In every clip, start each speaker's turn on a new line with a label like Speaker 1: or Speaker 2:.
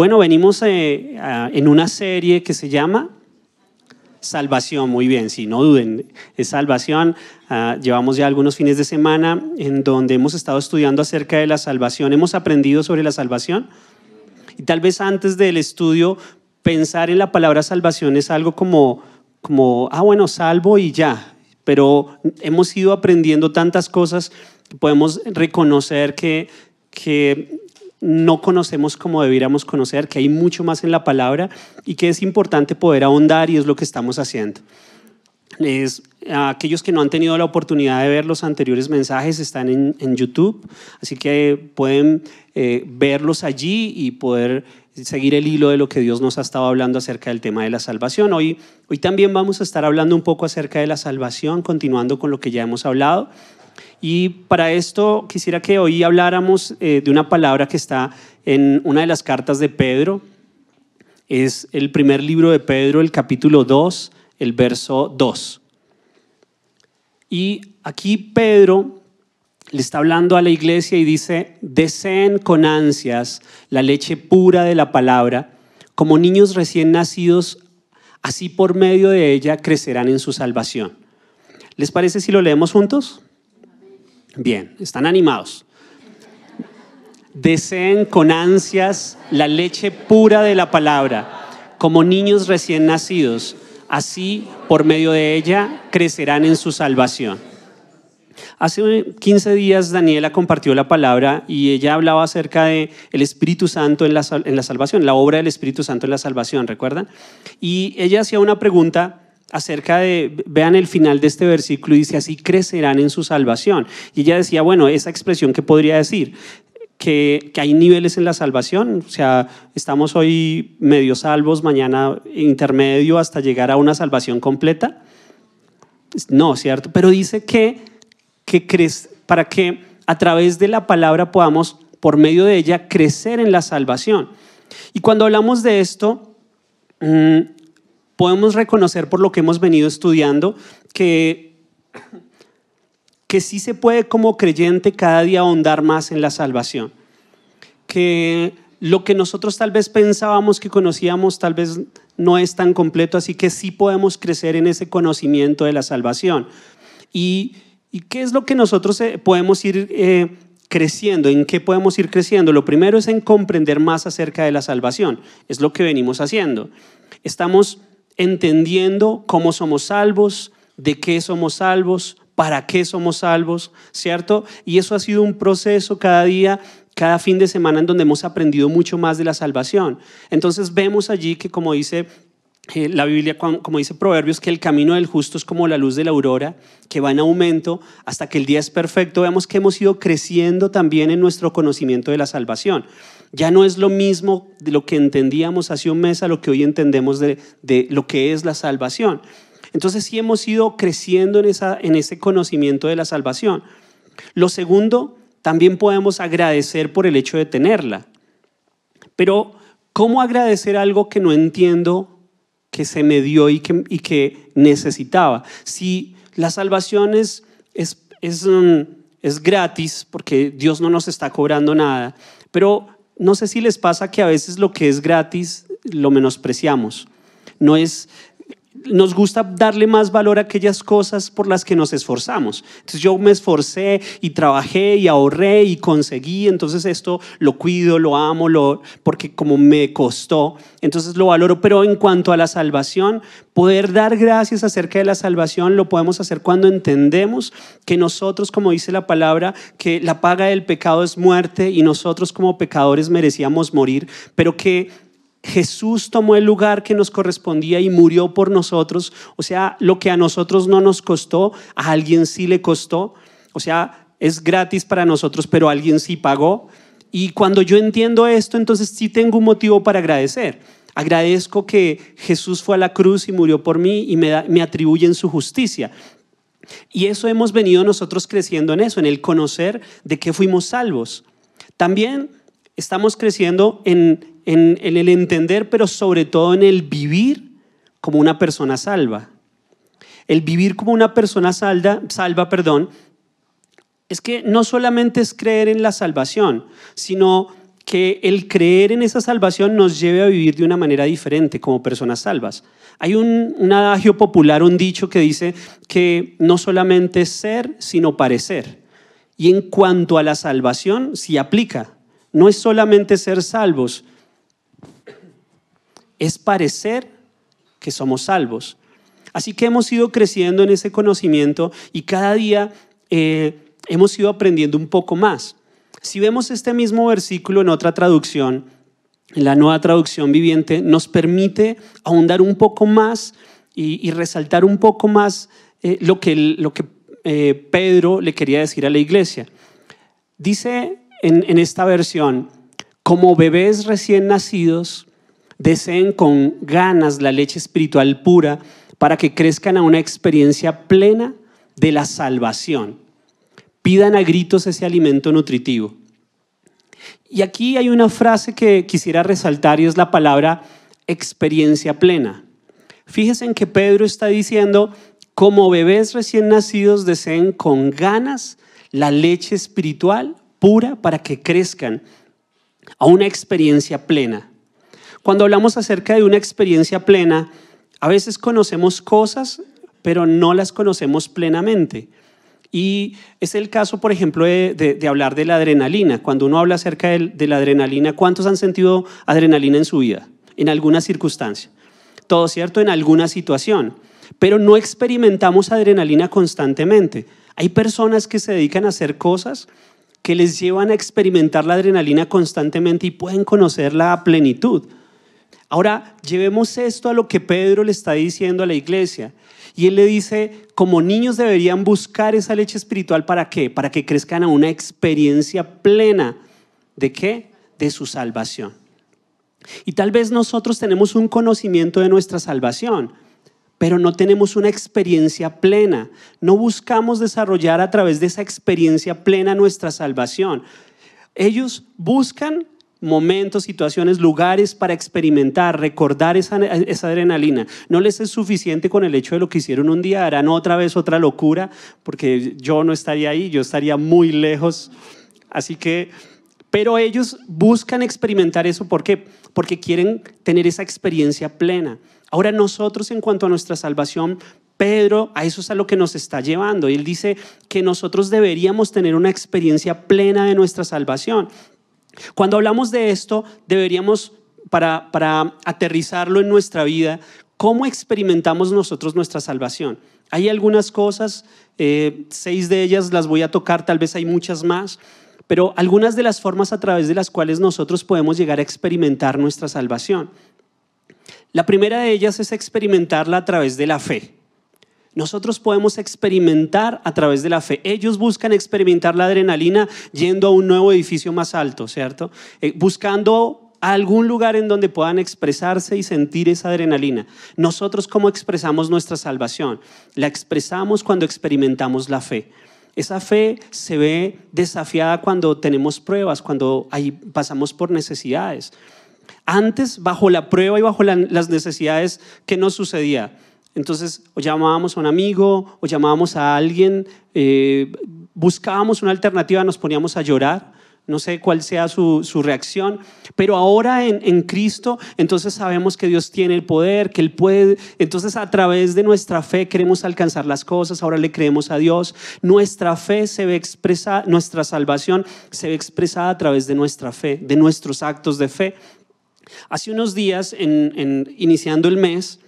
Speaker 1: Bueno, venimos eh, en una serie que se llama Salvación, muy bien, si no duden, es salvación. Ah, llevamos ya algunos fines de semana en donde hemos estado estudiando acerca de la salvación, hemos aprendido sobre la salvación. Y tal vez antes del estudio, pensar en la palabra salvación es algo como, como ah, bueno, salvo y ya. Pero hemos ido aprendiendo tantas cosas, podemos reconocer que, que no conocemos como debiéramos conocer, que hay mucho más en la palabra y que es importante poder ahondar y es lo que estamos haciendo. Es, aquellos que no han tenido la oportunidad de ver los anteriores mensajes están en, YouTube, así que pueden eh, verlos allí y poder seguir el hilo de lo que Dios nos ha estado hablando acerca del tema de la salvación. Hoy, hoy también vamos a estar hablando un poco acerca de la salvación, continuando con lo que ya hemos hablado. Y para esto quisiera que hoy habláramos eh, de una palabra que está en una de las cartas de Pedro. Es el primer libro de Pedro, el capítulo 2, el verso 2. Y aquí Pedro le está hablando a la iglesia y dice, deseen con ansias la leche pura de la palabra, como niños recién nacidos, así por medio de ella crecerán en su salvación. ¿Les parece si lo leemos juntos? Bien, están animados. Deseen con ansias la leche pura de la palabra, como niños recién nacidos. Así, por medio de ella, crecerán en su salvación. Hace 15 días Daniela compartió la palabra y ella hablaba acerca de el Espíritu Santo en la, en la salvación, la obra del Espíritu Santo en la salvación, ¿recuerdan? Y ella hacía una pregunta acerca de, vean el final de este versículo, dice, así crecerán en su salvación. Y ella decía, bueno, esa expresión, ¿qué podría decir? Que, que, hay niveles en la salvación, o sea, estamos hoy medio salvos, mañana intermedio hasta llegar a una salvación completa. No, ¿cierto? Pero dice que, que para que a través de la palabra podamos, por medio de ella, crecer en la salvación. Y cuando hablamos de esto, mm, podemos reconocer por lo que hemos venido estudiando que, que sí se puede como creyente cada día ahondar más en la salvación. Que lo que nosotros tal vez pensábamos que conocíamos tal vez no es tan completo, así que sí podemos crecer en ese conocimiento de la salvación. ¿Y, y qué es lo que nosotros eh, podemos ir eh, creciendo? ¿En qué podemos ir creciendo? Lo primero es en comprender más acerca de la salvación. Es lo que venimos haciendo. Estamos entendiendo cómo somos salvos, de qué somos salvos, para qué somos salvos, ¿cierto? Y eso ha sido un proceso cada día, cada fin de semana en donde hemos aprendido mucho más de la salvación. Entonces vemos allí que como dice eh, la Biblia, como dice Proverbios, que el camino del justo es como la luz de la aurora, que va en aumento hasta que el día es perfecto. Vemos que hemos ido creciendo también en nuestro conocimiento de la salvación. Ya no es lo mismo de lo que entendíamos hace un mes a lo que hoy entendemos de, lo que es la salvación. Entonces sí hemos ido creciendo en, esa, en ese conocimiento de la salvación. Lo segundo, también podemos agradecer por el hecho de tenerla. Pero, ¿cómo agradecer algo que no entiendo que se me dio y que, y que necesitaba? Si la salvación es, es, es, mm, es gratis, porque Dios no nos está cobrando nada, pero no sé si les pasa que a veces lo que es gratis lo menospreciamos. No es, nos gusta darle más valor a aquellas cosas por las que nos esforzamos. Entonces yo me esforcé y trabajé y ahorré y conseguí, entonces esto lo cuido, lo amo, lo, porque como me costó, entonces lo valoro. Pero en cuanto a la salvación, poder dar gracias acerca de la salvación lo podemos hacer cuando entendemos que nosotros, como dice la palabra, que la paga del pecado es muerte y nosotros como pecadores merecíamos morir, pero que Jesús tomó el lugar que nos correspondía y murió por nosotros. O sea, lo que a nosotros no nos costó, a alguien sí le costó. O sea, es gratis para nosotros, pero alguien sí pagó. Y cuando yo entiendo esto, entonces sí tengo un motivo para agradecer. Agradezco que Jesús fue a la cruz y murió por mí y me, me atribuyen su justicia. Y eso hemos venido nosotros creciendo en eso, en el conocer de que fuimos salvos. También estamos creciendo en en, el entender, pero sobre todo en el vivir como una persona salva. El vivir como una persona salva, salva, perdón, es que no solamente es creer en la salvación, sino que el creer en esa salvación nos lleve a vivir de una manera diferente como personas salvas. Hay un, un adagio popular, un dicho que dice que no solamente es ser, sino parecer. Y en cuanto a la salvación, sí aplica. No es solamente ser salvos, es parecer que somos salvos. Así que hemos ido creciendo en ese conocimiento y cada día eh, hemos ido aprendiendo un poco más. Si vemos este mismo versículo en otra traducción, en la nueva traducción viviente, nos permite ahondar un poco más y, resaltar un poco más eh, lo que, lo que eh, Pedro le quería decir a la iglesia. Dice en, en esta versión, como bebés recién nacidos, deseen con ganas la leche espiritual pura para que crezcan a una experiencia plena de la salvación. Pidan a gritos ese alimento nutritivo. Y aquí hay una frase que quisiera resaltar y es la palabra experiencia plena. Fíjense en que Pedro está diciendo, como bebés recién nacidos deseen con ganas la leche espiritual pura para que crezcan a una experiencia plena. Cuando hablamos acerca de una experiencia plena, a veces conocemos cosas, pero no las conocemos plenamente. Y es el caso, por ejemplo, de, hablar de la adrenalina. Cuando uno habla acerca de, la adrenalina, ¿cuántos han sentido adrenalina en su vida? En alguna circunstancia. Todo cierto, en alguna situación. Pero no experimentamos adrenalina constantemente. Hay personas que se dedican a hacer cosas que les llevan a experimentar la adrenalina constantemente y pueden conocer la plenitud. Ahora, llevemos esto a lo que Pedro le está diciendo a la iglesia. Y él le dice, como niños deberían buscar esa leche espiritual para qué? Para que crezcan a una experiencia plena. ¿De qué? De su salvación. Y tal vez nosotros tenemos un conocimiento de nuestra salvación, pero no tenemos una experiencia plena. No buscamos desarrollar a través de esa experiencia plena nuestra salvación. Ellos buscan momentos, situaciones, lugares para experimentar, recordar esa, adrenalina. No les es suficiente con el hecho de lo que hicieron un día, harán otra vez otra locura, porque yo no estaría ahí, yo estaría muy lejos. Así que, pero ellos buscan experimentar eso, ¿por qué? Porque quieren tener esa experiencia plena. Ahora nosotros en cuanto a nuestra salvación, Pedro a eso es a lo que nos está llevando. Él dice que nosotros deberíamos tener una experiencia plena de nuestra salvación. Cuando hablamos de esto, deberíamos, para, aterrizarlo en nuestra vida, ¿cómo experimentamos nosotros nuestra salvación? Hay algunas cosas, eh, seis de ellas las voy a tocar, tal vez hay muchas más, pero algunas de las formas a través de las cuales nosotros podemos llegar a experimentar nuestra salvación. La primera de ellas es experimentarla a través de la fe. Nosotros podemos experimentar a través de la fe. Ellos buscan experimentar la adrenalina yendo a un nuevo edificio más alto, ¿cierto? Eh, buscando algún lugar en donde puedan expresarse y sentir esa adrenalina. Nosotros, ¿cómo expresamos nuestra salvación? La expresamos cuando experimentamos la fe. Esa fe se ve desafiada cuando tenemos pruebas, cuando ahí pasamos por necesidades. Antes, bajo la prueba y bajo las necesidades, ¿qué nos sucedía? Entonces, o llamábamos a un amigo, o llamábamos a alguien, eh, buscábamos una alternativa, nos poníamos a llorar. No sé cuál sea su, reacción, pero ahora en, Cristo, entonces sabemos que Dios tiene el poder, que Él puede. Entonces, a través de nuestra fe queremos alcanzar las cosas, ahora le creemos a Dios. Nuestra fe se ve expresada, nuestra salvación se ve expresada a través de nuestra fe, de nuestros actos de fe. Hace unos días, en, iniciando el mes,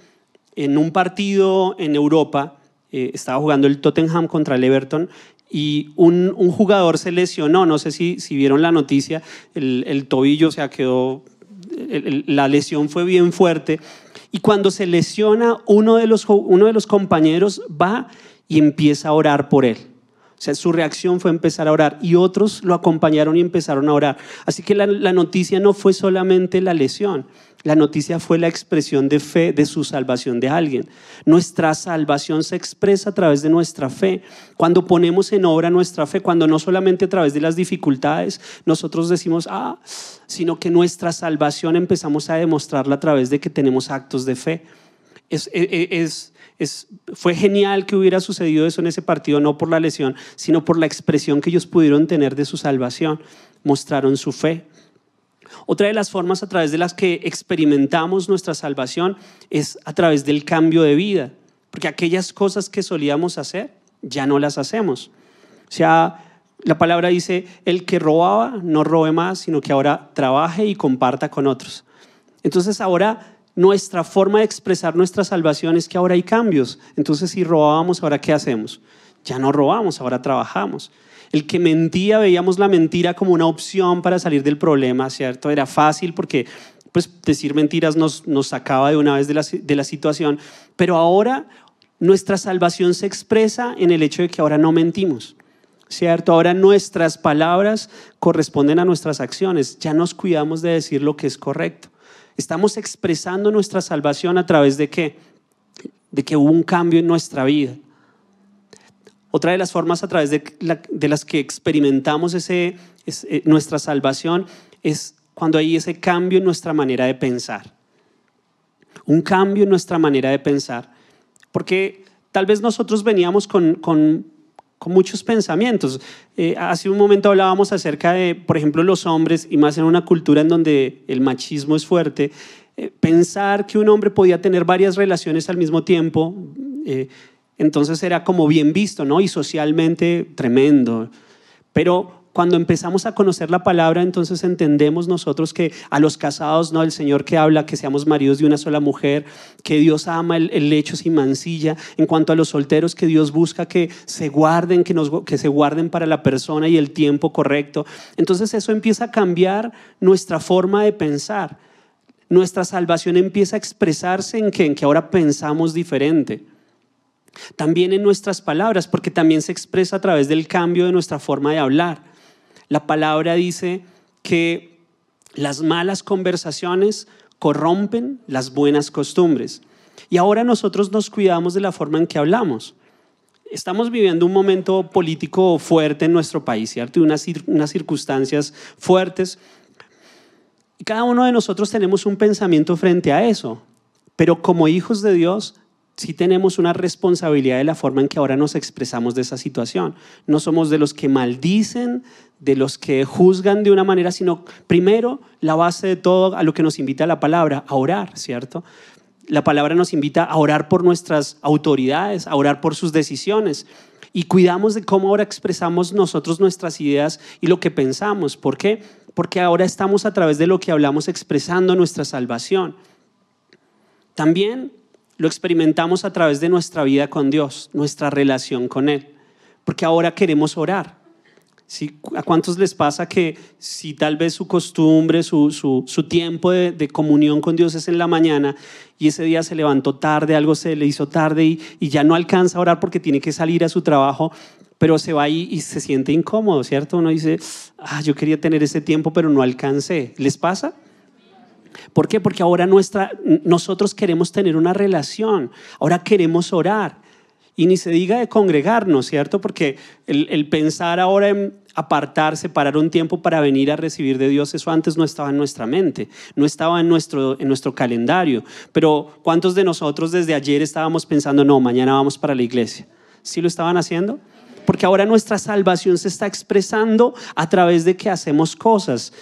Speaker 1: en un partido en Europa, eh, estaba jugando el Tottenham contra el Everton y un, jugador se lesionó, no sé si, vieron la noticia, el, tobillo, o sea, quedó, la lesión fue bien fuerte. Y cuando se lesiona, uno de, los, uno de los compañeros va y empieza a orar por él. Su reacción fue empezar a orar y otros lo acompañaron y empezaron a orar. Así que la, noticia no fue solamente la lesión, la noticia fue la expresión de fe de su salvación de alguien. Nuestra salvación se expresa a través de nuestra fe. Cuando ponemos en obra nuestra fe, cuando no solamente a través de las dificultades nosotros decimos, ah, sino que nuestra salvación empezamos a demostrarla a través de que tenemos actos de fe. Es, e, e, es, fue genial que hubiera sucedido eso en ese partido, no por la lesión, sino por la expresión que ellos pudieron tener de su salvación. Mostraron su fe. Otra de las formas a través de las que experimentamos nuestra salvación es a través del cambio de vida, porque aquellas cosas que solíamos hacer ya no las hacemos. O sea, la palabra dice, el que robaba no robe más, sino que ahora trabaje y comparta con otros. Entonces ahora nuestra forma de expresar nuestra salvación es que ahora hay cambios. Entonces si robábamos, ahora ¿qué hacemos? Ya no robamos, ahora trabajamos. El que mentía, veíamos la mentira como una opción para salir del problema, ¿cierto? Era fácil porque pues decir mentiras nos, sacaba de una vez de la situación, pero ahora nuestra salvación se expresa en el hecho de que ahora no mentimos. ¿Cierto? Ahora nuestras palabras corresponden a nuestras acciones. Ya nos cuidamos de decir lo que es correcto. Estamos expresando nuestra salvación a través de qué? De que hubo un cambio en nuestra vida. Otra de las formas a través de, las que experimentamos ese, eh, nuestra salvación es cuando hay ese cambio en nuestra manera de pensar. Un cambio en nuestra manera de pensar. Porque tal vez nosotros veníamos con, con, muchos pensamientos. Eh, hace un momento hablábamos acerca de, por ejemplo, los hombres, y más en una cultura en donde el machismo es fuerte, eh, pensar que un hombre podía tener varias relaciones al mismo tiempo entonces era como bien visto, ¿no? Y socialmente tremendo. Pero cuando empezamos a conocer la palabra, entonces entendemos nosotros que a los casados, ¿no? El Señor que habla que seamos maridos de una sola mujer, que Dios ama el, lecho sin mancilla. En cuanto a los solteros, que Dios busca que se guarden, que, se guarden para la persona y el tiempo correcto. Entonces eso empieza a cambiar nuestra forma de pensar. Nuestra salvación empieza a expresarse en que ahora pensamos diferente. También en nuestras palabras, porque también se expresa a través del cambio de nuestra forma de hablar. La palabra dice que las malas conversaciones corrompen las buenas costumbres. Y ahora nosotros nos cuidamos de la forma en que hablamos. Estamos viviendo un momento político fuerte en nuestro país, ¿cierto? Y unas, unas circunstancias fuertes. Cada uno de nosotros tenemos un pensamiento frente a eso. Pero como hijos de Dios sí tenemos una responsabilidad de la forma en que ahora nos expresamos de esa situación. No somos de los que maldicen, de los que juzgan de una manera, sino primero la base de todo a lo que nos invita la palabra, a orar, ¿cierto? La palabra nos invita a orar por nuestras autoridades, a orar por sus decisiones. Y cuidamos de cómo ahora expresamos nosotros nuestras ideas y lo que pensamos. ¿Por qué? Porque ahora estamos a través de lo que hablamos expresando nuestra salvación. También lo experimentamos a través de nuestra vida con Dios, nuestra relación con Él. Porque ahora queremos orar. ¿A cuántos les pasa que si tal vez su costumbre, su, tiempo de, comunión con Dios es en la mañana y ese día se levantó tarde, algo se le hizo tarde y, y ya no alcanza a orar porque tiene que salir a su trabajo, pero se va ahí y se siente incómodo, ¿cierto? Uno dice, ah, yo quería tener ese tiempo, pero no alcancé. ¿Les pasa? ¿Por qué? Porque ahora nuestra, nosotros queremos tener una relación, ahora queremos orar. Y ni se diga de congregarnos, ¿cierto? Porque el, pensar ahora en apartarse, parar un tiempo para venir a recibir de Dios, eso antes no estaba en nuestra mente, no estaba en nuestro, en nuestro calendario. Pero ¿cuántos de nosotros desde ayer estábamos pensando, no, mañana vamos para la iglesia? ¿Sí lo estaban haciendo? Porque ahora nuestra salvación se está expresando a través de que hacemos cosas.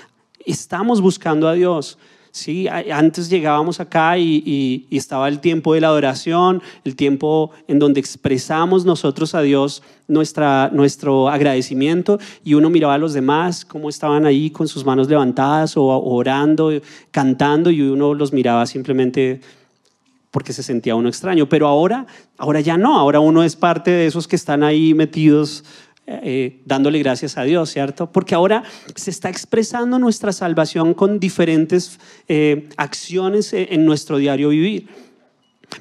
Speaker 1: Estamos buscando a Dios. Sí, antes llegábamos acá y, estaba el tiempo de la adoración, el tiempo en donde expresamos nosotros a Dios nuestra, nuestro agradecimiento y uno miraba a los demás cómo estaban ahí con sus manos levantadas o orando, cantando y uno los miraba simplemente porque se sentía uno extraño. Pero ahora, ahora ya no, ahora uno es parte de esos que están ahí metidos eh, dándole gracias a Dios, ¿cierto? Porque ahora se está expresando nuestra salvación con diferentes eh, acciones eh, en nuestro diario vivir.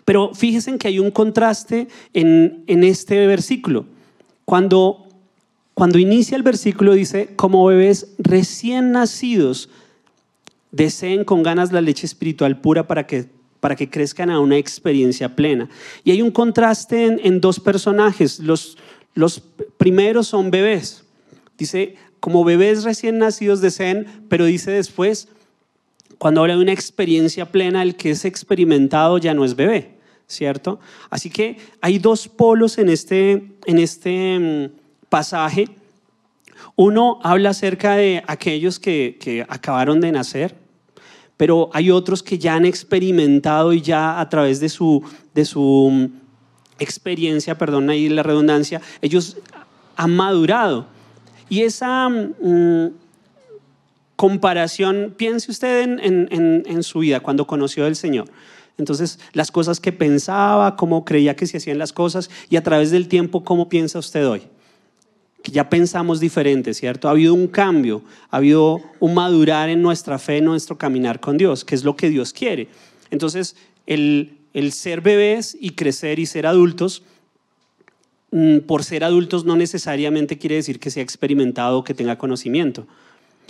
Speaker 1: Pero fíjense que hay un contraste en, en este versículo. Cuando, cuando inicia el versículo dice, como bebés recién nacidos, deseen con ganas la leche espiritual pura para que para que crezcan a una experiencia plena. Y hay un contraste en, en dos personajes, los, los primeros son bebés. Dice, como bebés recién nacidos deseen, pero dice después, cuando habla de una experiencia plena, el que es experimentado ya no es bebé, ¿cierto? Así que hay dos polos en este, en este mm, pasaje. Uno habla acerca de aquellos que, que acabaron de nacer, pero hay otros que ya han experimentado y ya a través de su, de su mm, experiencia, perdón ahí la redundancia, ellos han madurado. Y esa mm, comparación, piense usted en, su vida cuando conoció al Señor. Entonces, las cosas que pensaba, cómo creía que se hacían las cosas y a través del tiempo, ¿cómo piensa usted hoy? Que ya pensamos diferente, ¿cierto? Ha habido un cambio, ha habido un madurar en nuestra fe, en nuestro caminar con Dios, que es lo que Dios quiere. Entonces, el, el ser bebés y crecer y ser adultos, mm, por ser adultos no necesariamente quiere decir que sea experimentado o que tenga conocimiento.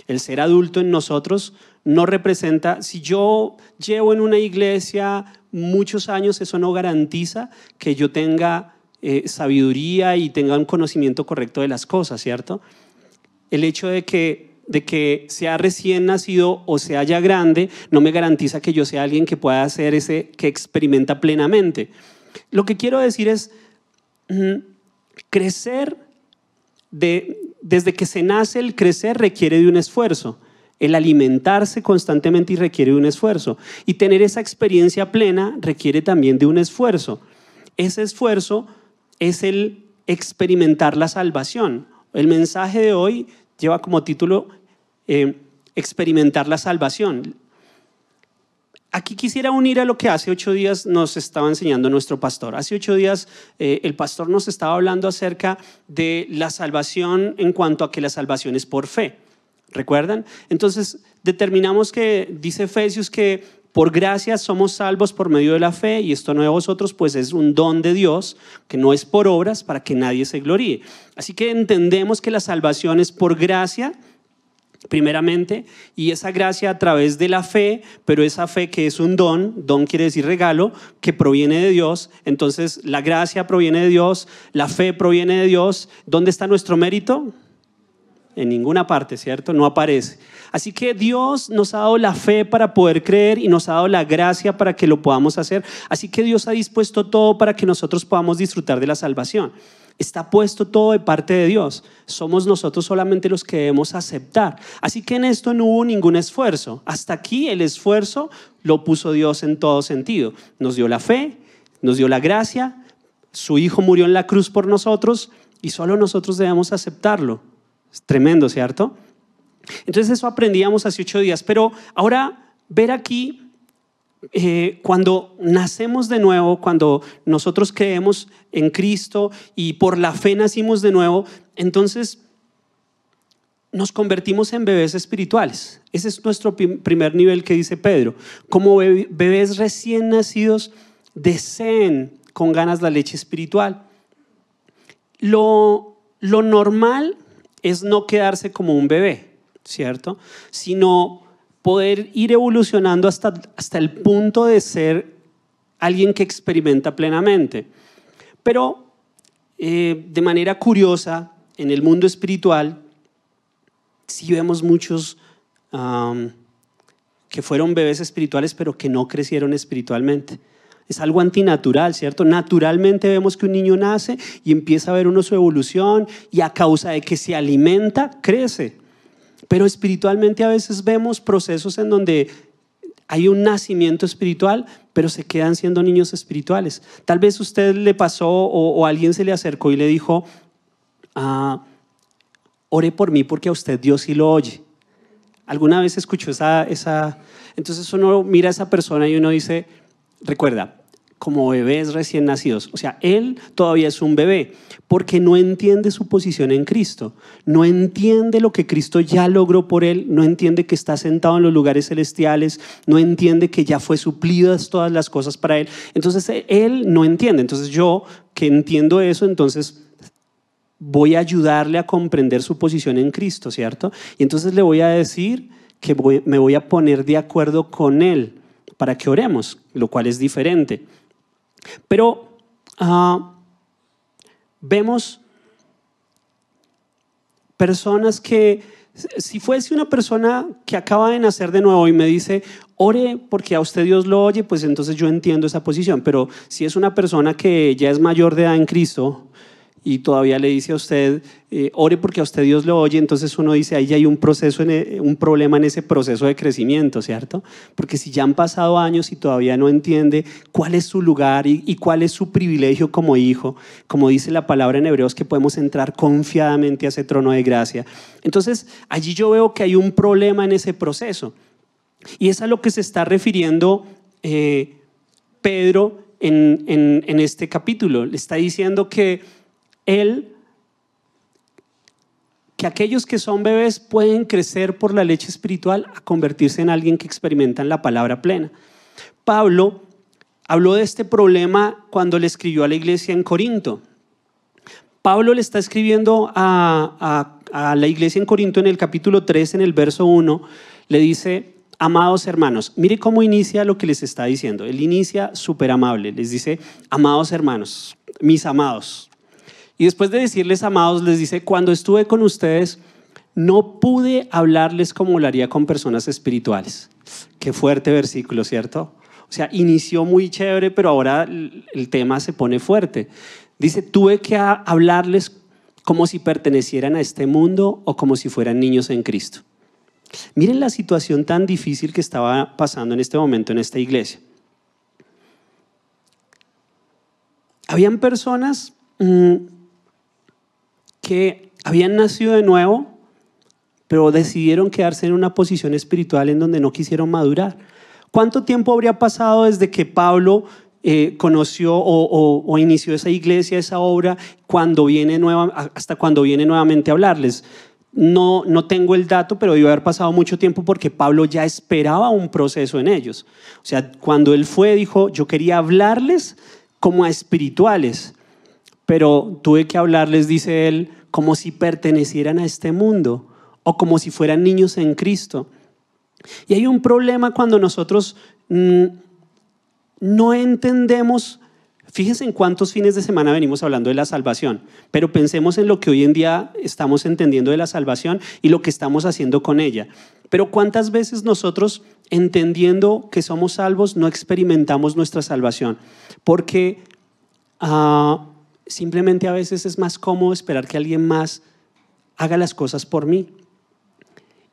Speaker 1: El ser adulto en nosotros no representa, si yo llevo en una iglesia muchos años, eso no garantiza que yo tenga eh, sabiduría y tenga un conocimiento correcto de las cosas, ¿cierto? El hecho de que, de que sea recién nacido o sea ya grande no me garantiza que yo sea alguien que pueda hacer ese, que experimenta plenamente. Lo que quiero decir es, mm, crecer de, desde que se nace el crecer requiere de un esfuerzo. El alimentarse constantemente y requiere de un esfuerzo. Y tener esa experiencia plena requiere también de un esfuerzo. Ese esfuerzo es el experimentar la salvación. El mensaje de hoy lleva como título eh, experimentar la salvación. Aquí quisiera unir a lo que hace ocho días nos estaba enseñando nuestro pastor. Hace ocho días eh, el pastor nos estaba hablando acerca de la salvación en cuanto a que la salvación es por fe. ¿Recuerdan? Entonces determinamos que, dice Efesios, que por gracia somos salvos por medio de la fe y esto no de vosotros, pues es un don de Dios, que no es por obras para que nadie se gloríe. Así que entendemos que la salvación es por gracia primeramente, y esa gracia a través de la fe, pero esa fe que es un don, don quiere decir regalo, que proviene de Dios, entonces la gracia proviene de Dios, la fe proviene de Dios, ¿dónde está nuestro mérito? En ninguna parte, ¿cierto? No aparece. Así que Dios nos ha dado la fe para poder creer y nos ha dado la gracia para que lo podamos hacer. Así que Dios ha dispuesto todo para que nosotros podamos disfrutar de la salvación. Está puesto todo de parte de Dios. Somos nosotros solamente los que debemos aceptar. Así que en esto no hubo ningún esfuerzo. Hasta aquí el esfuerzo lo puso Dios en todo sentido. Nos dio la fe, nos dio la gracia, su Hijo murió en la cruz por nosotros y solo nosotros debemos aceptarlo. Es tremendo, ¿cierto? Entonces eso aprendíamos hace ocho días. Pero ahora ver aquí eh, cuando nacemos de nuevo, cuando nosotros creemos en Cristo y por la fe nacimos de nuevo, entonces nos convertimos en bebés espirituales. Ese es nuestro primer nivel que dice Pedro. Como bebés recién nacidos, deseen con ganas la leche espiritual. Lo, lo normal es no quedarse como un bebé, ¿cierto? Sino poder ir evolucionando hasta, hasta el punto de ser alguien que experimenta plenamente. Pero eh, de manera curiosa, en el mundo espiritual, sí vemos muchos que fueron bebés espirituales, pero que no crecieron espiritualmente. Es algo antinatural, ¿cierto? Naturalmente vemos que un niño nace y empieza a ver uno su evolución y a causa de que se alimenta, crece. Pero espiritualmente a veces vemos procesos en donde hay un nacimiento espiritual, pero se quedan siendo niños espirituales. Tal vez usted le pasó o, alguien se le acercó y le dijo, ah, ore por mí porque a usted Dios sí lo oye. ¿Alguna vez escuchó esa, esa? Entonces uno mira a esa persona y uno dice, recuerda, como bebés recién nacidos. O sea, él todavía es un bebé porque no entiende su posición en Cristo, no entiende lo que Cristo ya logró por él, no entiende que está sentado en los lugares celestiales, no entiende que ya fue suplidas todas las cosas para él. Entonces, él no entiende. Entonces, yo que entiendo eso, entonces voy a ayudarle a comprender su posición en Cristo, ¿cierto? Y entonces le voy a decir que me voy a poner de acuerdo con él para que oremos, lo cual es diferente. Pero ah, vemos personas que, si fuese una persona que acaba de nacer de nuevo y me dice, ore porque a usted Dios lo oye, pues entonces yo entiendo esa posición. Pero si es una persona que ya es mayor de edad en Cristo y todavía le dice a usted, eh, ore porque a usted Dios lo oye, entonces uno dice, ahí hay un proceso, e, un problema en ese proceso de crecimiento, ¿cierto? Porque si ya han pasado años y todavía no entiende cuál es su lugar y, cuál es su privilegio como hijo, como dice la palabra en Hebreos, que podemos entrar confiadamente a ese trono de gracia. Entonces, allí yo veo que hay un problema en ese proceso. Y es a lo que se está refiriendo eh, Pedro en, en este capítulo. Le está diciendo que él, que aquellos que son bebés pueden crecer por la leche espiritual a convertirse en alguien que experimentan la palabra plena. Pablo habló de este problema cuando le escribió a la iglesia en Corinto. Pablo le está escribiendo a, a, la iglesia en Corinto en el capítulo 3, en el verso 1, le dice, amados hermanos, mire cómo inicia lo que les está diciendo. Él inicia súper amable, les dice, amados hermanos, mis amados, y después de decirles amados, les dice, cuando estuve con ustedes, no pude hablarles como lo haría con personas espirituales. Qué fuerte versículo, ¿cierto? O sea, inició muy chévere, pero ahora el tema se pone fuerte. Dice, tuve que hablarles como si pertenecieran a este mundo o como si fueran niños en Cristo. Miren la situación tan difícil que estaba pasando en este momento en esta iglesia. Habían personas mm, que habían nacido de nuevo, pero decidieron quedarse en una posición espiritual en donde no quisieron madurar. ¿Cuánto tiempo habría pasado desde que Pablo eh, conoció o, inició esa iglesia, esa obra, cuando viene nueva, hasta cuando viene nuevamente a hablarles? No, no tengo el dato, pero debe haber pasado mucho tiempo porque Pablo ya esperaba un proceso en ellos. O sea, cuando él fue, dijo, yo quería hablarles como a espirituales pero tuve que hablarles, dice él, como si pertenecieran a este mundo o como si fueran niños en Cristo. Y hay un problema cuando nosotros mm, no entendemos, fíjense en cuántos fines de semana venimos hablando de la salvación, pero pensemos en lo que hoy en día estamos entendiendo de la salvación y lo que estamos haciendo con ella. Pero cuántas veces nosotros, entendiendo que somos salvos, no experimentamos nuestra salvación, porque... Uh, simplemente a veces es más cómodo esperar que alguien más haga las cosas por mí.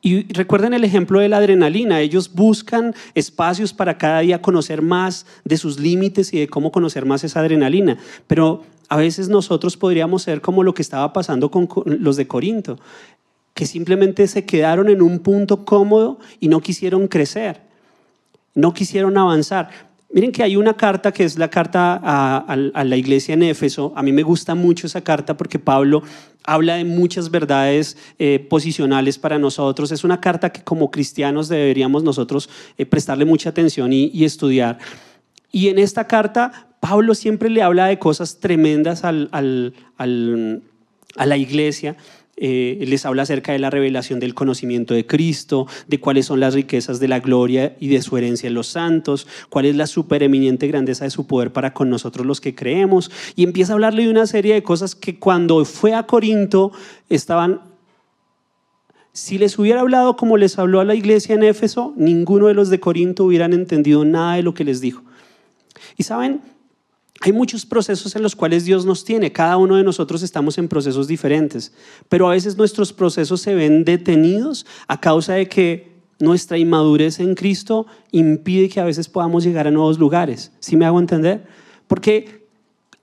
Speaker 1: Y recuerden el ejemplo de la adrenalina. Ellos buscan espacios para cada día conocer más de sus límites y de cómo conocer más esa adrenalina. Pero a veces nosotros podríamos ser como lo que estaba pasando con los de Corinto, que simplemente se quedaron en un punto cómodo y no quisieron crecer, no quisieron avanzar. Miren que hay una carta que es la carta a, la iglesia en Éfeso. A mí me gusta mucho esa carta porque Pablo habla de muchas verdades eh, posicionales para nosotros. Es una carta que como cristianos deberíamos nosotros eh, prestarle mucha atención y, estudiar. Y en esta carta, Pablo siempre le habla de cosas tremendas a la iglesia. Eh, les habla acerca de la revelación del conocimiento de Cristo, de cuáles son las riquezas de la gloria y de su herencia en los santos, cuál es la supereminente grandeza de su poder para con nosotros los que creemos. Y empieza a hablarle de una serie de cosas que cuando fue a Corinto estaban... Si les hubiera hablado como les habló a la iglesia en Éfeso, ninguno de los de Corinto hubieran entendido nada de lo que les dijo. Y saben, hay muchos procesos en los cuales Dios nos tiene. Cada uno de nosotros estamos en procesos diferentes. Pero a veces nuestros procesos se ven detenidos a causa de que nuestra inmadurez en Cristo impide que a veces podamos llegar a nuevos lugares. ¿Sí me hago entender? Porque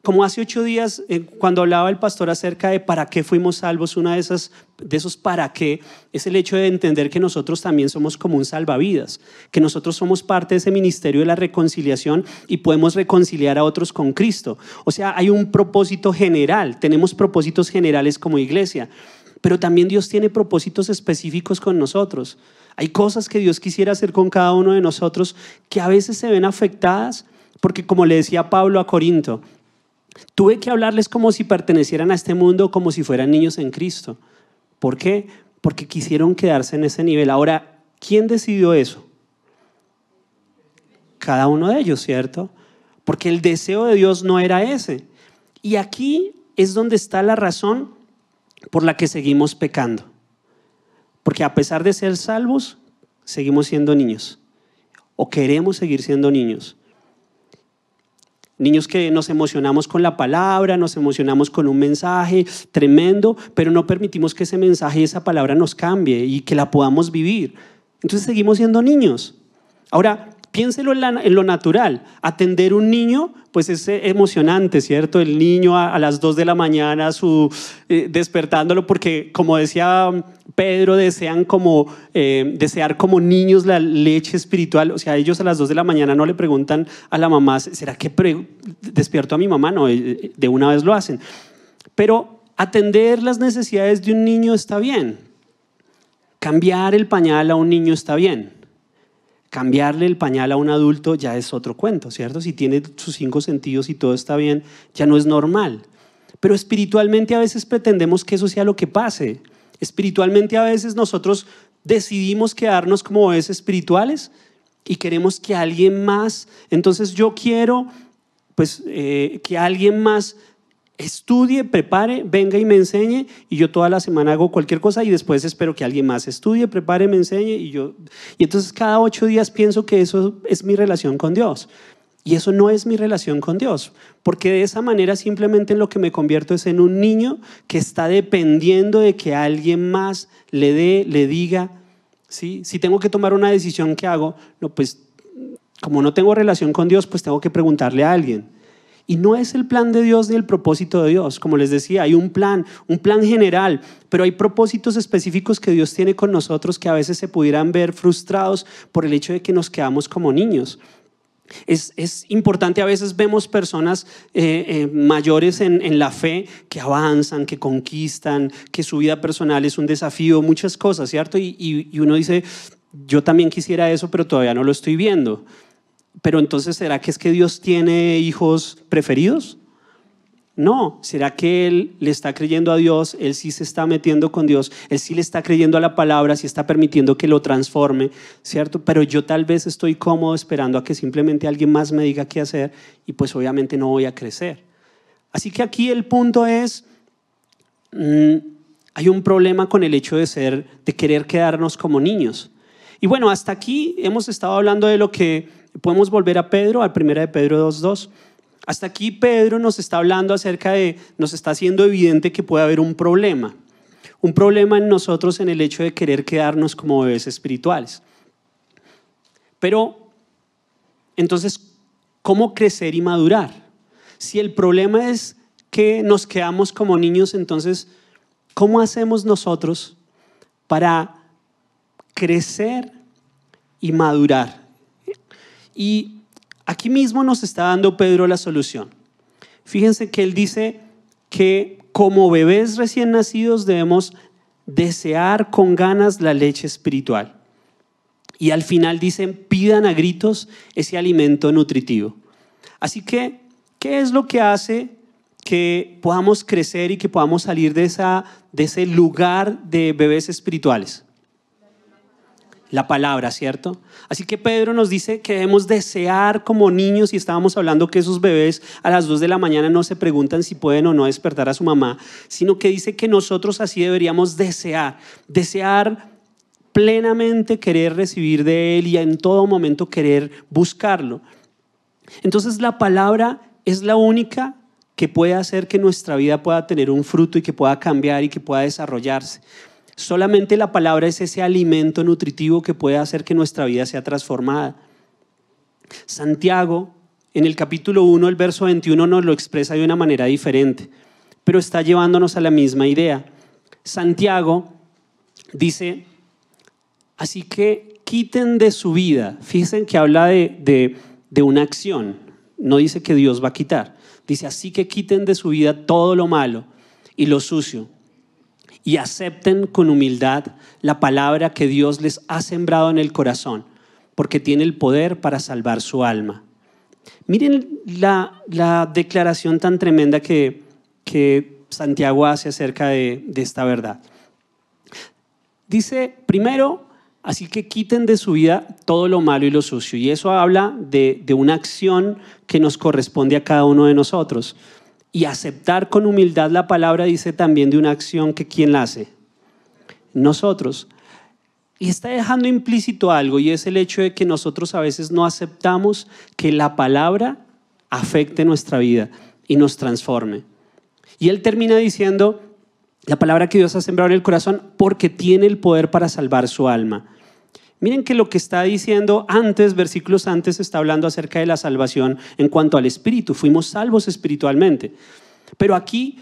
Speaker 1: como hace ocho días, eh, cuando hablaba el pastor acerca de para qué fuimos salvos, una de esas de esos para qué es el hecho de entender que nosotros también somos como un salvavidas, que nosotros somos parte de ese ministerio de la reconciliación y podemos reconciliar a otros con Cristo. O sea, hay un propósito general, tenemos propósitos generales como iglesia, pero también Dios tiene propósitos específicos con nosotros. Hay cosas que Dios quisiera hacer con cada uno de nosotros que a veces se ven afectadas porque como le decía Pablo a Corinto, Tuve que hablarles como si pertenecieran a este mundo, como si fueran niños en Cristo. ¿Por qué? Porque quisieron quedarse en ese nivel. Ahora, ¿quién decidió eso? Cada uno de ellos, ¿cierto? Porque el deseo de Dios no era ese. Y aquí es donde está la razón por la que seguimos pecando. Porque a pesar de ser salvos, seguimos siendo niños. O queremos seguir siendo niños. Niños que nos emocionamos con la palabra, nos emocionamos con un mensaje tremendo, pero no permitimos que ese mensaje y esa palabra nos cambie y que la podamos vivir. Entonces seguimos siendo niños. Ahora, piénselo en, lo natural. Atender un niño, pues es eh, emocionante, ¿cierto? El niño a, las 2 de la mañana eh, despertándolo porque, como decía Pedro, desean como, eh, desear como niños la leche espiritual. O sea, ellos a las 2 de la mañana no le preguntan a la mamá, ¿será que despierto a mi mamá? No, de una vez lo hacen. Pero atender las necesidades de un niño está bien. Cambiar el pañal a un niño está bien cambiarle el pañal a un adulto ya es otro cuento, ¿cierto? Si tiene sus cinco sentidos y todo está bien, ya no es normal. Pero espiritualmente a veces pretendemos que eso sea lo que pase. Espiritualmente a veces nosotros decidimos quedarnos como bebés espirituales y queremos que alguien más, entonces yo quiero pues eh, que alguien más estudie, prepare, venga y me enseñe y yo toda la semana hago cualquier cosa y después espero que alguien más estudie, prepare, me enseñe y yo... Y entonces cada ocho días pienso que eso es mi relación con Dios. Y eso no es mi relación con Dios, porque de esa manera simplemente en lo que me convierto es en un niño que está dependiendo de que alguien más le dé, le diga, ¿sí? Si tengo que tomar una decisión, ¿qué hago? No, pues como no tengo relación con Dios, pues tengo que preguntarle a alguien. Y no es el plan de Dios ni el propósito de Dios. Como les decía, hay un plan, un plan general, pero hay propósitos específicos que Dios tiene con nosotros que a veces se pudieran ver frustrados por el hecho de que nos quedamos como niños. Es, importante, a veces vemos personas eh, eh, mayores en, la fe que avanzan, que conquistan, que su vida personal es un desafío, muchas cosas, ¿cierto? y uno dice, yo también quisiera eso, pero todavía no lo estoy viendo. Pero entonces, ¿será que es que Dios tiene hijos preferidos? No, ¿será que Él le está creyendo a Dios? Él sí se está metiendo con Dios, Él sí le está creyendo a la palabra, sí está permitiendo que lo transforme, ¿cierto? Pero yo tal vez estoy cómodo esperando a que simplemente alguien más me diga qué hacer y pues obviamente no voy a crecer. Así que aquí el punto es, mm, hay un problema con el hecho de ser, de querer quedarnos como niños. Y bueno, hasta aquí hemos estado hablando de lo que Podemos volver a Pedro, al primera de Pedro 2.2. Hasta aquí Pedro nos está hablando acerca de, nos está haciendo evidente que puede haber un problema. Un problema en nosotros en el hecho de querer quedarnos como bebés espirituales. Pero, entonces, ¿cómo crecer y madurar? Si el problema es que nos quedamos como niños, entonces, ¿cómo hacemos nosotros para crecer y madurar? Y aquí mismo nos está dando Pedro la solución. Fíjense que él dice que como bebés recién nacidos debemos desear con ganas la leche espiritual. Y al final dicen, pidan a gritos ese alimento nutritivo. Así que, ¿qué es lo que hace que podamos crecer y que podamos salir de, esa, de ese lugar de bebés espirituales? La palabra, ¿cierto? Así que Pedro nos dice que debemos desear como niños y estábamos hablando que esos bebés a las 2 de la mañana no se preguntan si pueden o no despertar a su mamá, sino que dice que nosotros así deberíamos desear, desear plenamente querer recibir de Él y en todo momento querer buscarlo. Entonces la palabra es la única que puede hacer que nuestra vida pueda tener un fruto y que pueda cambiar y que pueda desarrollarse. Solamente la palabra es ese alimento nutritivo que puede hacer que nuestra vida sea transformada. Santiago, en el capítulo 1, el verso 21, nos lo expresa de una manera diferente, pero está llevándonos a la misma idea. Santiago dice, así que quiten de su vida, fíjense que habla de, de una acción, no dice que Dios va a quitar, dice, así que quiten de su vida todo lo malo y lo sucio y acepten con humildad la palabra que Dios les ha sembrado en el corazón, porque tiene el poder para salvar su alma. Miren la, declaración tan tremenda que, Santiago hace acerca de, esta verdad. Dice, primero, así que quiten de su vida todo lo malo y lo sucio. Y eso habla de una acción que nos corresponde a cada uno de nosotros. Y aceptar con humildad la palabra dice también de una acción que ¿quién la hace? Nosotros. Y está dejando implícito algo y es el hecho de que nosotros a veces no aceptamos que la palabra afecte nuestra vida y nos transforme. Y él termina diciendo la palabra que Dios ha sembrado en el corazón porque tiene el poder para salvar su alma. Miren que lo que está diciendo antes, versículos antes, está hablando acerca de la salvación en cuanto al espíritu. Fuimos salvos espiritualmente. Pero aquí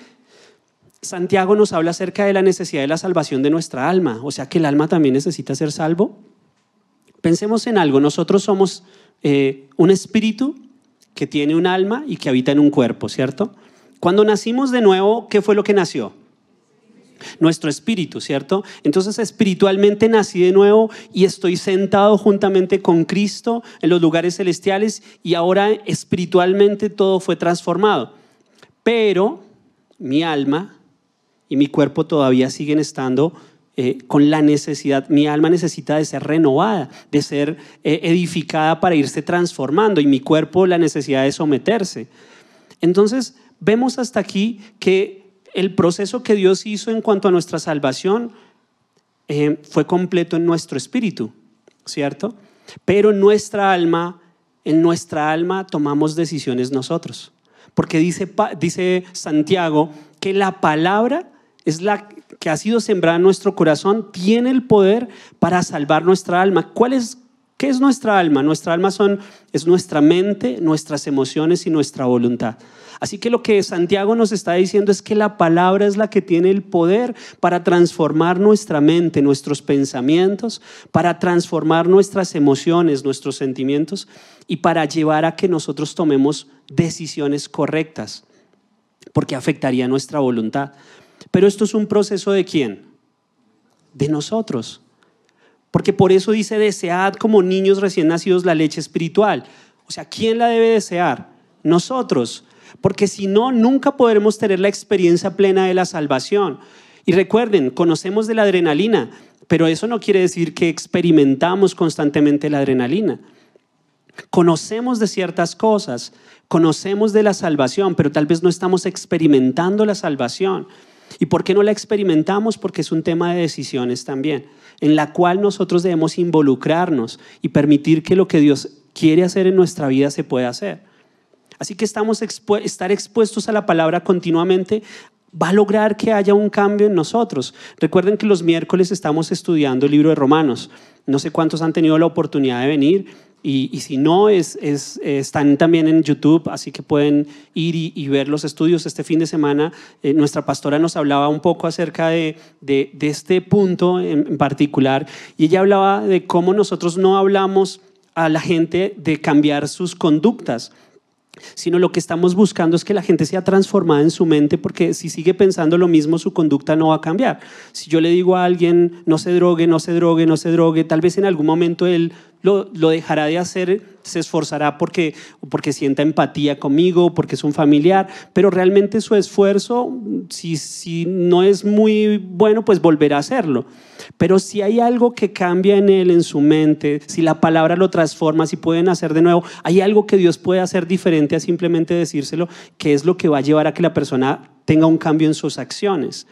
Speaker 1: Santiago nos habla acerca de la necesidad de la salvación de nuestra alma. O sea que el alma también necesita ser salvo. Pensemos en algo. Nosotros somos eh, un espíritu que tiene un alma y que habita en un cuerpo, ¿cierto? Cuando nacimos de nuevo, ¿qué fue lo que nació? Nuestro espíritu, ¿cierto? Entonces espiritualmente nací de nuevo y estoy sentado juntamente con Cristo en los lugares celestiales y ahora espiritualmente todo fue transformado. Pero mi alma y mi cuerpo todavía siguen estando eh, con la necesidad, mi alma necesita de ser renovada, de ser eh, edificada para irse transformando y mi cuerpo la necesidad de someterse. Entonces, vemos hasta aquí que el proceso que Dios hizo en cuanto a nuestra salvación eh, fue completo en nuestro espíritu, ¿cierto? Pero en nuestra alma, en nuestra alma tomamos decisiones nosotros. Porque dice, dice Santiago que la palabra es la que ha sido sembrada en nuestro corazón, tiene el poder para salvar nuestra alma. ¿Cuál es, ¿Qué es nuestra alma? Nuestra alma son, es nuestra mente, nuestras emociones y nuestra voluntad. Así que lo que Santiago nos está diciendo es que la palabra es la que tiene el poder para transformar nuestra mente, nuestros pensamientos, para transformar nuestras emociones, nuestros sentimientos y para llevar a que nosotros tomemos decisiones correctas, porque afectaría nuestra voluntad. Pero esto es un proceso de quién? De nosotros. Porque por eso dice, desead como niños recién nacidos la leche espiritual. O sea, ¿quién la debe desear? Nosotros porque si no, nunca podremos tener la experiencia plena de la salvación. Y recuerden, conocemos de la adrenalina, pero eso no quiere decir que experimentamos constantemente la adrenalina. Conocemos de ciertas cosas, conocemos de la salvación, pero tal vez no estamos experimentando la salvación. ¿Y por qué no la experimentamos? Porque es un tema de decisiones también, en la cual nosotros debemos involucrarnos y permitir que lo que Dios quiere hacer en nuestra vida se pueda hacer. Así que estamos estar expuestos a la palabra continuamente va a lograr que haya un cambio en nosotros. Recuerden que los miércoles estamos estudiando el libro de Romanos. No sé cuántos han tenido la oportunidad de venir. Y, si no, es, están también en YouTube, así que pueden ir y, ver los estudios. Este fin de semana eh, nuestra pastora nos hablaba un poco acerca de, este punto en particular y ella hablaba de cómo nosotros no hablamos a la gente de cambiar sus conductas, sino lo que estamos buscando es que la gente sea transformada en su mente porque si sigue pensando lo mismo su conducta no va a cambiar. Si yo le digo a alguien no se drogue, no se drogue, no se drogue, tal vez en algún momento él lo, dejará de hacer, se esforzará porque, porque sienta empatía conmigo, porque es un familiar, pero realmente su esfuerzo, si, si no es muy bueno, pues volverá a hacerlo. Pero si hay algo que cambia en él, en su mente, si la palabra lo transforma, si pueden hacer de nuevo, hay algo que Dios puede hacer diferente a simplemente decírselo, que es lo que va a llevar a que la persona tenga un cambio en sus acciones.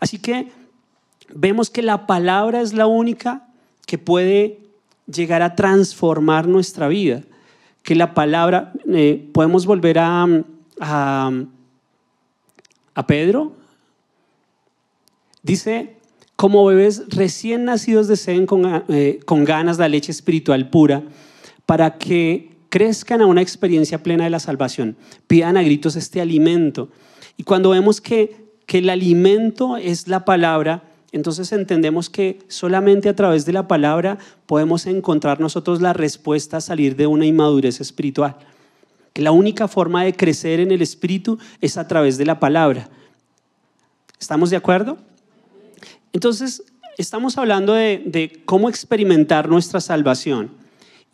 Speaker 1: Así que vemos que la palabra es la única que puede llegar a transformar nuestra vida. Que la palabra, eh, podemos volver a, a, a Pedro. Dice, como bebés recién nacidos deseen con, eh, con ganas la leche espiritual pura para que crezcan a una experiencia plena de la salvación. Pidan a gritos este alimento. Y cuando vemos que, que el alimento es la palabra, entonces entendemos que solamente a través de la palabra podemos encontrar nosotros la respuesta a salir de una inmadurez espiritual. Que la única forma de crecer en el espíritu es a través de la palabra. ¿Estamos de acuerdo? Entonces, estamos hablando de, cómo experimentar nuestra salvación.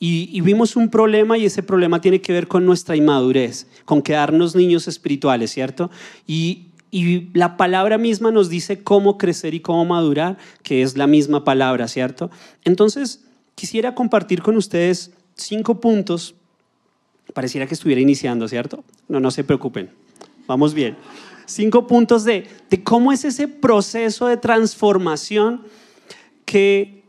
Speaker 1: Y, y, vimos un problema y ese problema tiene que ver con nuestra inmadurez, con quedarnos niños espirituales, ¿cierto? Y, y la palabra misma nos dice cómo crecer y cómo madurar, que es la misma palabra, ¿cierto? Entonces, quisiera compartir con ustedes cinco puntos. Pareciera que estuviera iniciando, ¿cierto? No, no se preocupen. Vamos bien. Cinco puntos de, de cómo es ese proceso de transformación que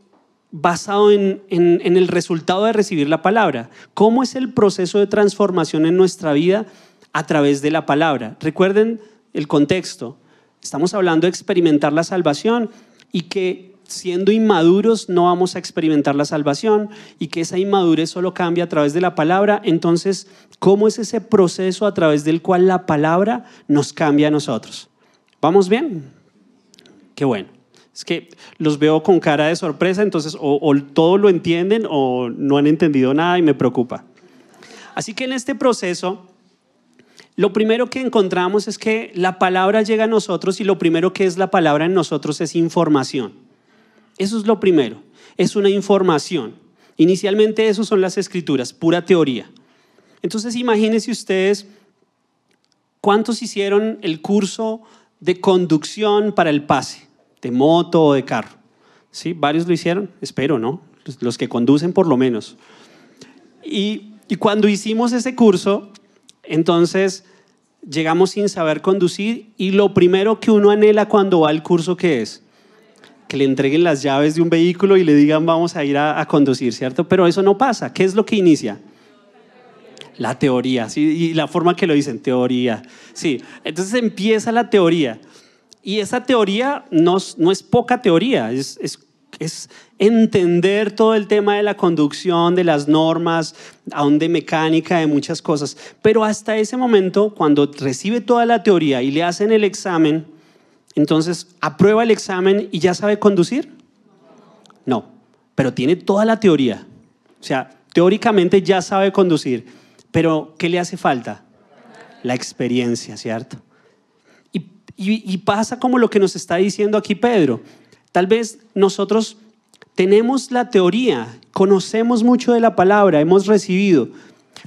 Speaker 1: basado en, en, el resultado de recibir la palabra. ¿Cómo es el proceso de transformación en nuestra vida a través de la palabra? Recuerden el contexto. Estamos hablando de experimentar la salvación y que siendo inmaduros no vamos a experimentar la salvación y que esa inmadurez solo cambia a través de la palabra. Entonces, ¿cómo es ese proceso a través del cual la palabra nos cambia a nosotros? ¿Vamos bien? Qué bueno. Es que los veo con cara de sorpresa, entonces o, todo lo entienden o no han entendido nada y me preocupa. Así que en este proceso, lo primero que encontramos es que la palabra llega a nosotros y lo primero que es la palabra en nosotros es información. Eso es lo primero, es una información. Inicialmente eso son las escrituras, pura teoría. Entonces imagínense ustedes cuántos hicieron el curso de conducción para el pase de moto o de carro. ¿Sí? Varios lo hicieron, espero, ¿no? Los que conducen por lo menos. Y, y cuando hicimos ese curso, entonces llegamos sin saber conducir y lo primero que uno anhela cuando va al curso, ¿qué es? Que le entreguen las llaves de un vehículo y le digan vamos a ir a, conducir, ¿cierto? Pero eso no pasa. ¿Qué es lo que inicia? La teoría, ¿sí? Y la forma que lo dicen, teoría. Sí, entonces empieza la teoría. Y esa teoría no, es poca teoría, es, es, entender todo el tema de la conducción, de las normas, aún de mecánica, de muchas cosas. Pero hasta ese momento, cuando recibe toda la teoría y le hacen el examen, entonces aprueba el examen y ya sabe conducir. No, pero tiene toda la teoría. O sea, teóricamente ya sabe conducir, pero ¿qué le hace falta? La experiencia, ¿cierto? Y, pasa como lo que nos está diciendo aquí Pedro. Tal vez nosotros tenemos la teoría, conocemos mucho de la palabra, hemos recibido,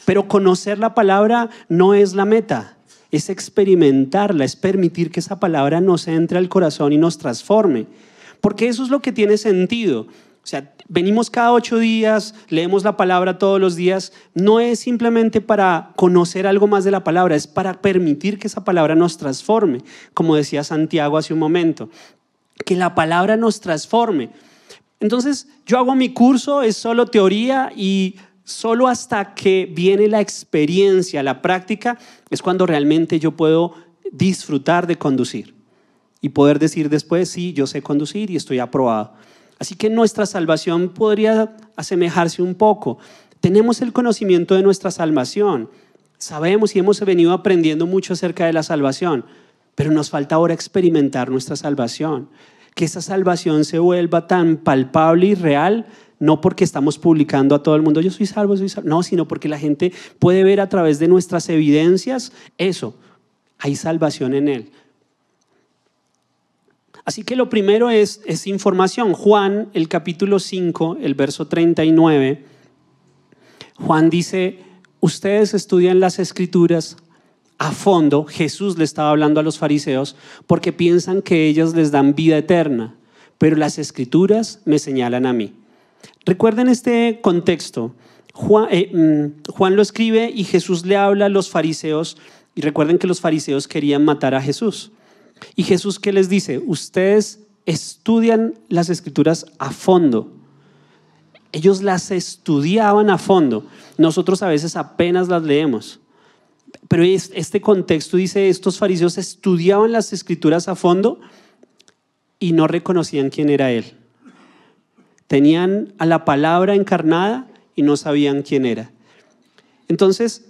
Speaker 1: pero conocer la palabra no es la meta, es experimentarla, es permitir que esa palabra nos entre al corazón y nos transforme. Porque eso es lo que tiene sentido. O sea, venimos cada ocho días, leemos la palabra todos los días, no es simplemente para conocer algo más de la palabra, es para permitir que esa palabra nos transforme, como decía Santiago hace un momento, que la palabra nos transforme. Entonces, yo hago mi curso, es solo teoría y solo hasta que viene la experiencia, la práctica, es cuando realmente yo puedo disfrutar de conducir y poder decir después, sí, yo sé conducir y estoy aprobado. Así que nuestra salvación podría asemejarse un poco. Tenemos el conocimiento de nuestra salvación. Sabemos y hemos venido aprendiendo mucho acerca de la salvación, pero nos falta ahora experimentar nuestra salvación. Que esa salvación se vuelva tan palpable y real, no porque estamos publicando a todo el mundo, yo soy salvo, soy salvo, no, sino porque la gente puede ver a través de nuestras evidencias eso, hay salvación en Él. Así que lo primero es, es información. Juan, el capítulo 5, el verso 39, Juan dice, ustedes estudian las escrituras a fondo, Jesús le estaba hablando a los fariseos, porque piensan que ellas les dan vida eterna, pero las escrituras me señalan a mí. Recuerden este contexto. Juan, eh, mm, Juan, lo escribe y Jesús le habla a los fariseos y recuerden que los fariseos querían matar a Jesús. Y Jesús, ¿qué les dice? Ustedes estudian las escrituras a fondo. Ellos las estudiaban a fondo. Nosotros a veces apenas las leemos. Pero este contexto dice, estos fariseos estudiaban las escrituras a fondo y no reconocían quién era Él. Tenían a la palabra encarnada y no sabían quién era. Entonces,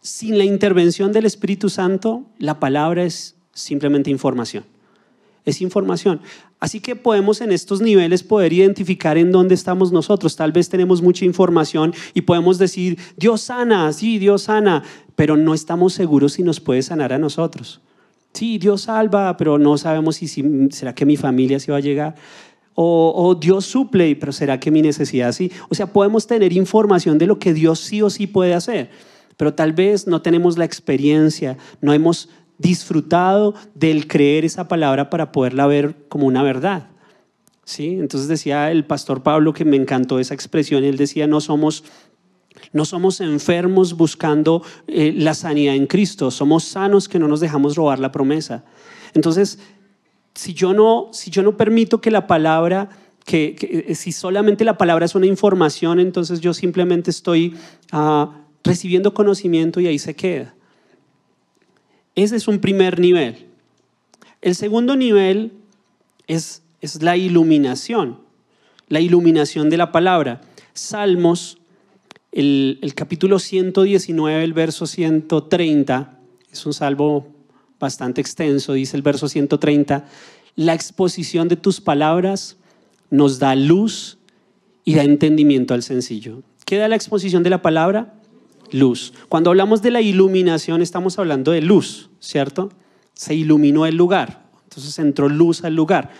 Speaker 1: sin la intervención del Espíritu Santo, la palabra es simplemente información. Es información. Así que podemos en estos niveles poder identificar en dónde estamos nosotros. Tal vez tenemos mucha información y podemos decir, Dios sana, sí, Dios sana, pero no estamos seguros si nos puede sanar a nosotros. Sí, Dios salva, pero no sabemos si, será que mi familia se va a llegar. O, o, Dios suple, pero será que mi necesidad sí. O sea, podemos tener información de lo que Dios sí o sí puede hacer, pero tal vez no tenemos la experiencia, no hemos disfrutado del creer esa palabra para poderla ver como una verdad. ¿Sí? Entonces decía el pastor Pablo que me encantó esa expresión, él decía, no somos, no somos enfermos buscando eh, la sanidad en Cristo, somos sanos que no nos dejamos robar la promesa. Entonces, si yo no, si yo no permito que la palabra que, que si solamente la palabra es una información, entonces yo simplemente estoy ah, recibiendo conocimiento y ahí se queda. Ese es un primer nivel. El segundo nivel es, es la iluminación, la iluminación de la palabra. Salmos, el, el capítulo 119, el verso 130, es un salvo bastante extenso, dice el verso 130, la exposición de tus palabras nos da luz y da entendimiento al sencillo. ¿Qué da la exposición de la palabra? Luz. Cuando hablamos de la iluminación estamos hablando de luz, ¿cierto? Se iluminó el lugar, entonces entró luz al lugar.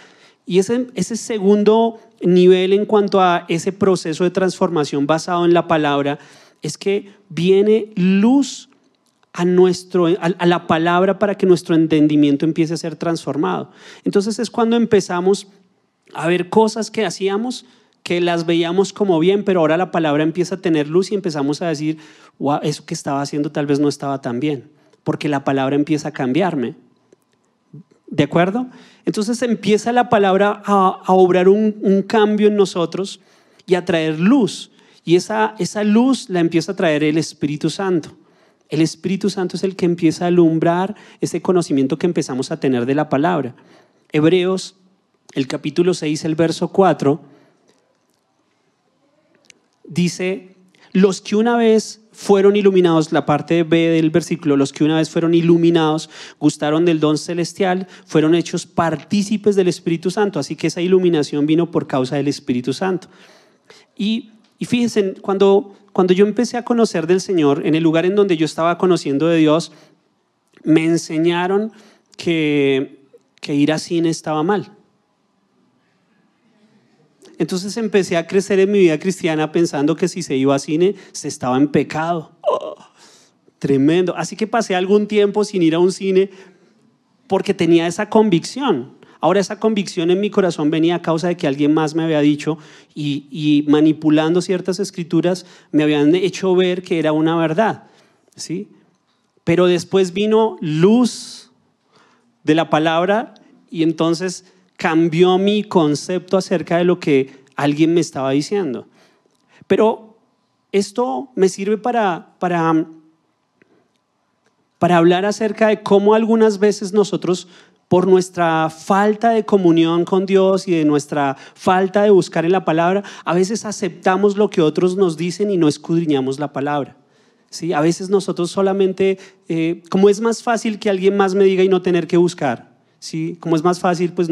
Speaker 1: Y ese, ese segundo nivel en cuanto a ese proceso de transformación basado en la palabra es que viene luz a, nuestro, a, la palabra para que nuestro entendimiento empiece a ser transformado. Entonces es cuando empezamos a ver cosas que hacíamos que las veíamos como bien, pero ahora la palabra empieza a tener luz y empezamos a decir, wow, eso que estaba haciendo tal vez no estaba tan bien, porque la palabra empieza a cambiarme. ¿De acuerdo? Entonces empieza la palabra a, obrar un, cambio en nosotros y a traer luz. Y esa, esa luz la empieza a traer el Espíritu Santo. El Espíritu Santo es el que empieza a alumbrar ese conocimiento que empezamos a tener de la palabra. Hebreos, el capítulo 6, el verso 4, dice, los que una vez fueron iluminados, la parte B del versículo, los que una vez fueron iluminados, gustaron del don celestial, fueron hechos partícipes del Espíritu Santo. Así que esa iluminación vino por causa del Espíritu Santo. Y, y fíjense, cuando, cuando yo empecé a conocer del Señor, en el lugar en donde yo estaba conociendo de Dios, me enseñaron que, que ir a cine estaba mal. Entonces empecé a crecer en mi vida cristiana pensando que si se iba a cine se estaba en pecado. Oh, tremendo. Así que pasé algún tiempo sin ir a un cine porque tenía esa convicción. Ahora esa convicción en mi corazón venía a causa de que alguien más me había dicho y, y manipulando ciertas escrituras me habían hecho ver que era una verdad. ¿sí? Pero después vino luz de la palabra y entonces cambió mi concepto acerca de lo que alguien me estaba diciendo. Pero esto me sirve para, para, para hablar acerca de cómo algunas veces nosotros, por nuestra falta de comunión con Dios y de nuestra falta de buscar en la palabra, a veces aceptamos lo que otros nos dicen y no escudriñamos la palabra. ¿Sí? A veces nosotros solamente, eh, como es más fácil que alguien más me diga y no tener que buscar, ¿sí? Como es más fácil, pues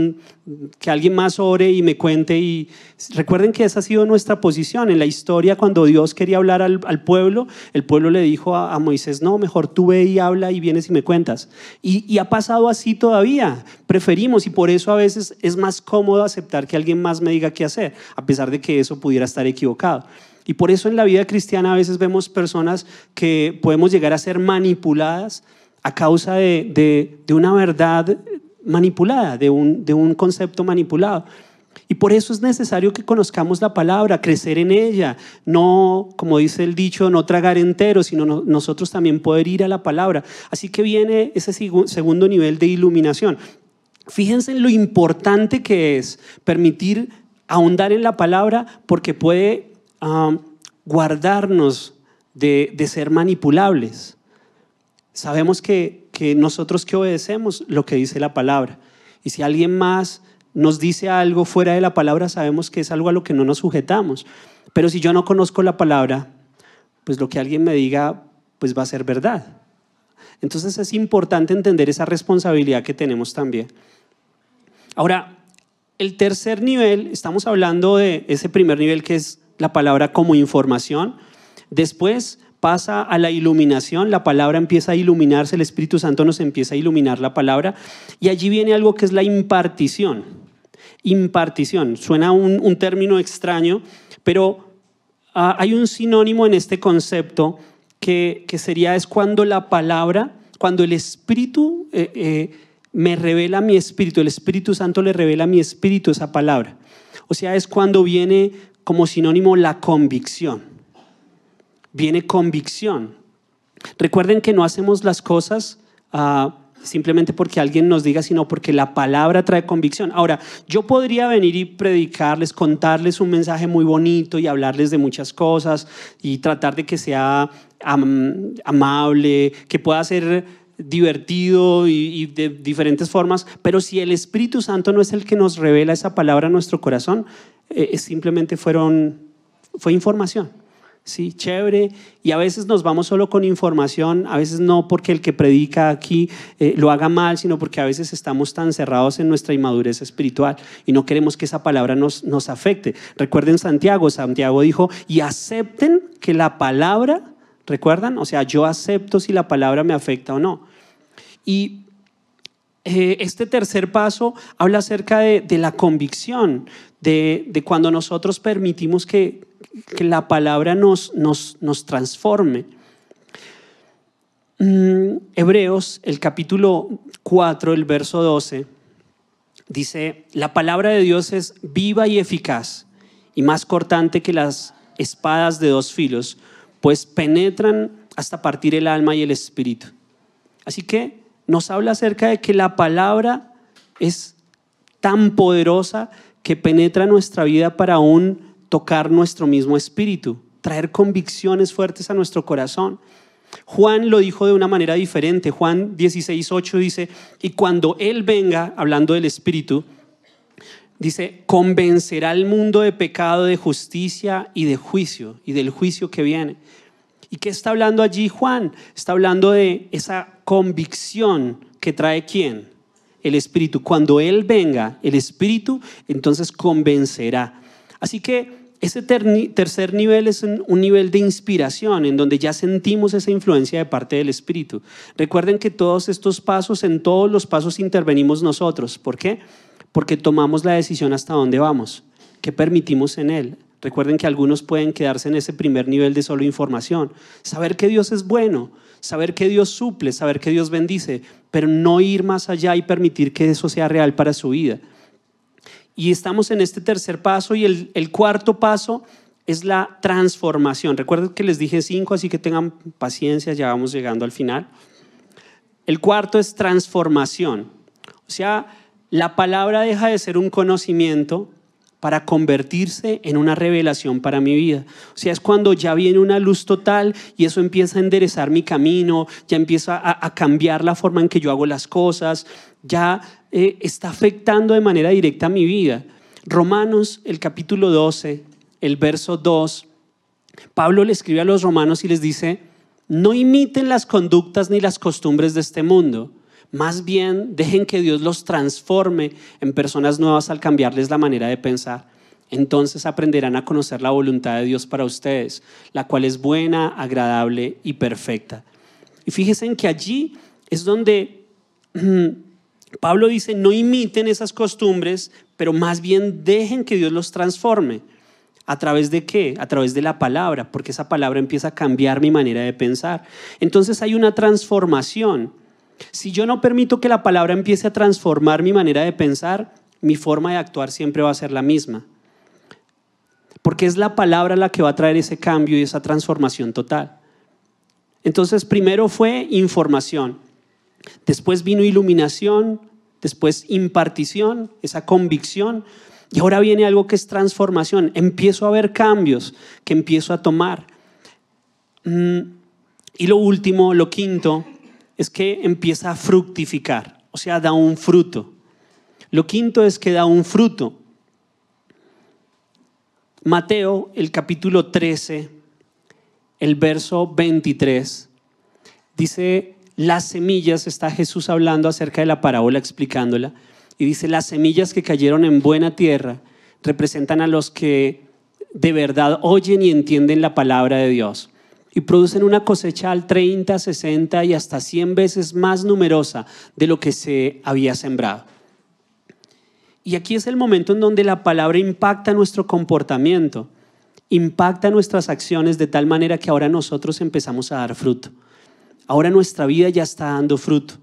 Speaker 1: que alguien más ore y me cuente. Y recuerden que esa ha sido nuestra posición en la historia. Cuando Dios quería hablar al, pueblo, el pueblo le dijo a, Moisés: No, mejor tú ve y habla y vienes y me cuentas. Y, y ha pasado así todavía. Preferimos y por eso a veces es más cómodo aceptar que alguien más me diga qué hacer, a pesar de que eso pudiera estar equivocado. Y por eso en la vida cristiana a veces vemos personas que podemos llegar a ser manipuladas a causa de, de, de una verdad manipulada, de un, de un concepto manipulado. Y por eso es necesario que conozcamos la palabra, crecer en ella, no, como dice el dicho, no tragar entero, sino nosotros también poder ir a la palabra. Así que viene ese segundo nivel de iluminación. Fíjense en lo importante que es permitir ahondar en la palabra porque puede ah, guardarnos de, de ser manipulables. Sabemos que que nosotros que obedecemos lo que dice la palabra. Y si alguien más nos dice algo fuera de la palabra, sabemos que es algo a lo que no nos sujetamos. Pero si yo no conozco la palabra, pues lo que alguien me diga, pues va a ser verdad. Entonces es importante entender esa responsabilidad que tenemos también. Ahora, el tercer nivel, estamos hablando de ese primer nivel que es la palabra como información. Después pasa a la iluminación, la palabra empieza a iluminarse, el Espíritu Santo nos empieza a iluminar la palabra y allí viene algo que es la impartición. Impartición, suena un, término extraño, pero ah, hay un sinónimo en este concepto que, sería es cuando la palabra, cuando el Espíritu eh, eh, me revela mi Espíritu, el Espíritu Santo le revela a mi Espíritu esa palabra. O sea, es cuando viene como sinónimo la convicción viene convicción. Recuerden que no hacemos las cosas ah, simplemente porque alguien nos diga, sino porque la palabra trae convicción. Ahora, yo podría venir y predicarles, contarles un mensaje muy bonito y hablarles de muchas cosas y tratar de que sea amable, que pueda ser divertido y, de diferentes formas, pero si el Espíritu Santo no es el que nos revela esa palabra a nuestro corazón, eh, simplemente fueron, fue información. Sí, chévere. Y a veces nos vamos solo con información, a veces no porque el que predica aquí eh, lo haga mal, sino porque a veces estamos tan cerrados en nuestra inmadurez espiritual y no queremos que esa palabra nos, nos afecte. Recuerden Santiago, Santiago dijo, y acepten que la palabra, ¿recuerdan? O sea, yo acepto si la palabra me afecta o no. Y eh, este tercer paso habla acerca de, la convicción, de, cuando nosotros permitimos que la palabra nos transforme. Mm, Hebreos, el capítulo 4, el verso 12, dice, la palabra de Dios es viva y eficaz y más cortante que las espadas de dos filos, pues penetran hasta partir el alma y el espíritu. Así que nos habla acerca de que la palabra es tan poderosa que penetra nuestra vida para un tocar nuestro mismo espíritu, traer convicciones fuertes a nuestro corazón. Juan lo dijo de una manera diferente. Juan 16.8 dice, y cuando Él venga, hablando del Espíritu, dice, convencerá al mundo de pecado, de justicia y de juicio, y del juicio que viene. ¿Y qué está hablando allí Juan? Está hablando de esa convicción que trae quién? El Espíritu. Cuando Él venga, el Espíritu, entonces convencerá. Así que ese tercer nivel es un nivel de inspiración, en donde ya sentimos esa influencia de parte del Espíritu. Recuerden que todos estos pasos, en todos los pasos intervenimos nosotros. ¿Por qué? Porque tomamos la decisión hasta dónde vamos, qué permitimos en Él. Recuerden que algunos pueden quedarse en ese primer nivel de solo información. Saber que Dios es bueno, saber que Dios suple, saber que Dios bendice, pero no ir más allá y permitir que eso sea real para su vida. Y estamos en este tercer paso y el, cuarto paso es la transformación. Recuerden que les dije cinco, así que tengan paciencia, ya vamos llegando al final. El cuarto es transformación. O sea, la palabra deja de ser un conocimiento para convertirse en una revelación para mi vida. O sea, es cuando ya viene una luz total y eso empieza a enderezar mi camino, ya empieza a cambiar la forma en que yo hago las cosas, ya eh, está afectando de manera directa mi vida. Romanos, el capítulo 12, el verso 2, Pablo le escribe a los romanos y les dice, no imiten las conductas ni las costumbres de este mundo. Más bien, dejen que Dios los transforme en personas nuevas al cambiarles la manera de pensar. Entonces aprenderán a conocer la voluntad de Dios para ustedes, la cual es buena, agradable y perfecta. Y fíjense en que allí es donde Pablo dice, no imiten esas costumbres, pero más bien dejen que Dios los transforme. ¿A través de qué? A través de la palabra, porque esa palabra empieza a cambiar mi manera de pensar. Entonces hay una transformación. Si yo no permito que la palabra empiece a transformar mi manera de pensar, mi forma de actuar siempre va a ser la misma. Porque es la palabra la que va a traer ese cambio y esa transformación total. Entonces, primero fue información. Después vino iluminación, después impartición, esa convicción. Y ahora viene algo que es transformación. Empiezo a ver cambios que empiezo a tomar. Mm, y lo último, lo quinto, es que empieza a fructificar, o sea, da un fruto. Lo quinto es que da un fruto. Mateo, el capítulo 13, el verso 23, dice las semillas, está Jesús hablando acerca de la parábola, explicándola, y dice, las semillas que cayeron en buena tierra representan a los que de verdad oyen y entienden la palabra de Dios y producen una cosecha al 30, 60 y hasta 100 veces más numerosa de lo que se había sembrado. Y aquí es el momento en donde la palabra impacta nuestro comportamiento, impacta nuestras acciones de tal manera que ahora nosotros empezamos a dar fruto. Ahora nuestra vida ya está dando fruto.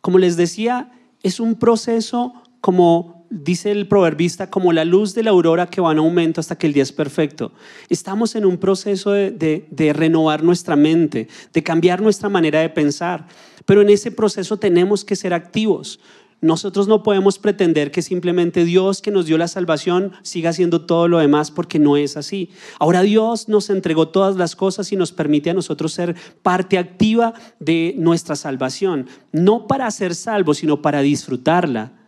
Speaker 1: Como les decía, es un proceso como dice el proverbista, como la luz de la aurora que va en aumento hasta que el día es perfecto. Estamos en un proceso de, renovar nuestra mente, de cambiar nuestra manera de pensar, pero en ese proceso tenemos que ser activos. Nosotros no podemos pretender que simplemente Dios que nos dio la salvación siga haciendo todo lo demás porque no es así. Ahora Dios nos entregó todas las cosas y nos permite a nosotros ser parte activa de nuestra salvación, no para ser salvos, sino para disfrutarla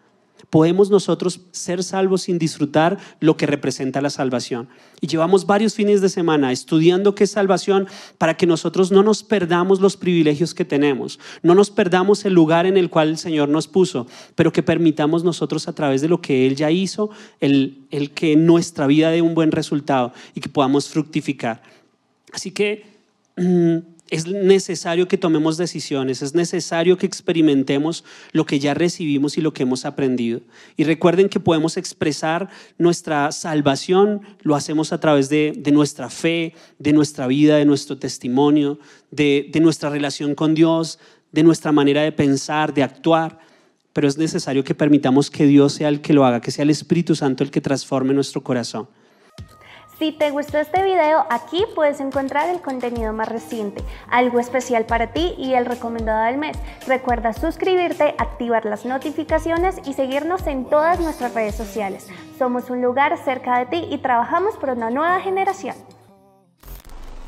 Speaker 1: podemos nosotros ser salvos sin disfrutar lo que representa la salvación. Y llevamos varios fines de semana estudiando qué es salvación para que nosotros no nos perdamos los privilegios que tenemos, no nos perdamos el lugar en el cual el Señor nos puso, pero que permitamos nosotros a través de lo que Él ya hizo, el, el que nuestra vida dé un buen resultado y que podamos fructificar. Así que... Es necesario que tomemos decisiones, es necesario que experimentemos lo que ya recibimos y lo que hemos aprendido. Y recuerden que podemos expresar nuestra salvación, lo hacemos a través de, nuestra fe, de nuestra vida, de nuestro testimonio, de, de nuestra relación con Dios, de nuestra manera de pensar, de actuar. Pero es necesario que permitamos que Dios sea el que lo haga, que sea el Espíritu Santo el que transforme nuestro corazón.
Speaker 2: Si te gustó este video, aquí puedes encontrar el contenido más reciente, algo especial para ti y el recomendado del mes. Recuerda suscribirte, activar las notificaciones y seguirnos en todas nuestras redes sociales. Somos un lugar cerca de ti y trabajamos por una nueva generación.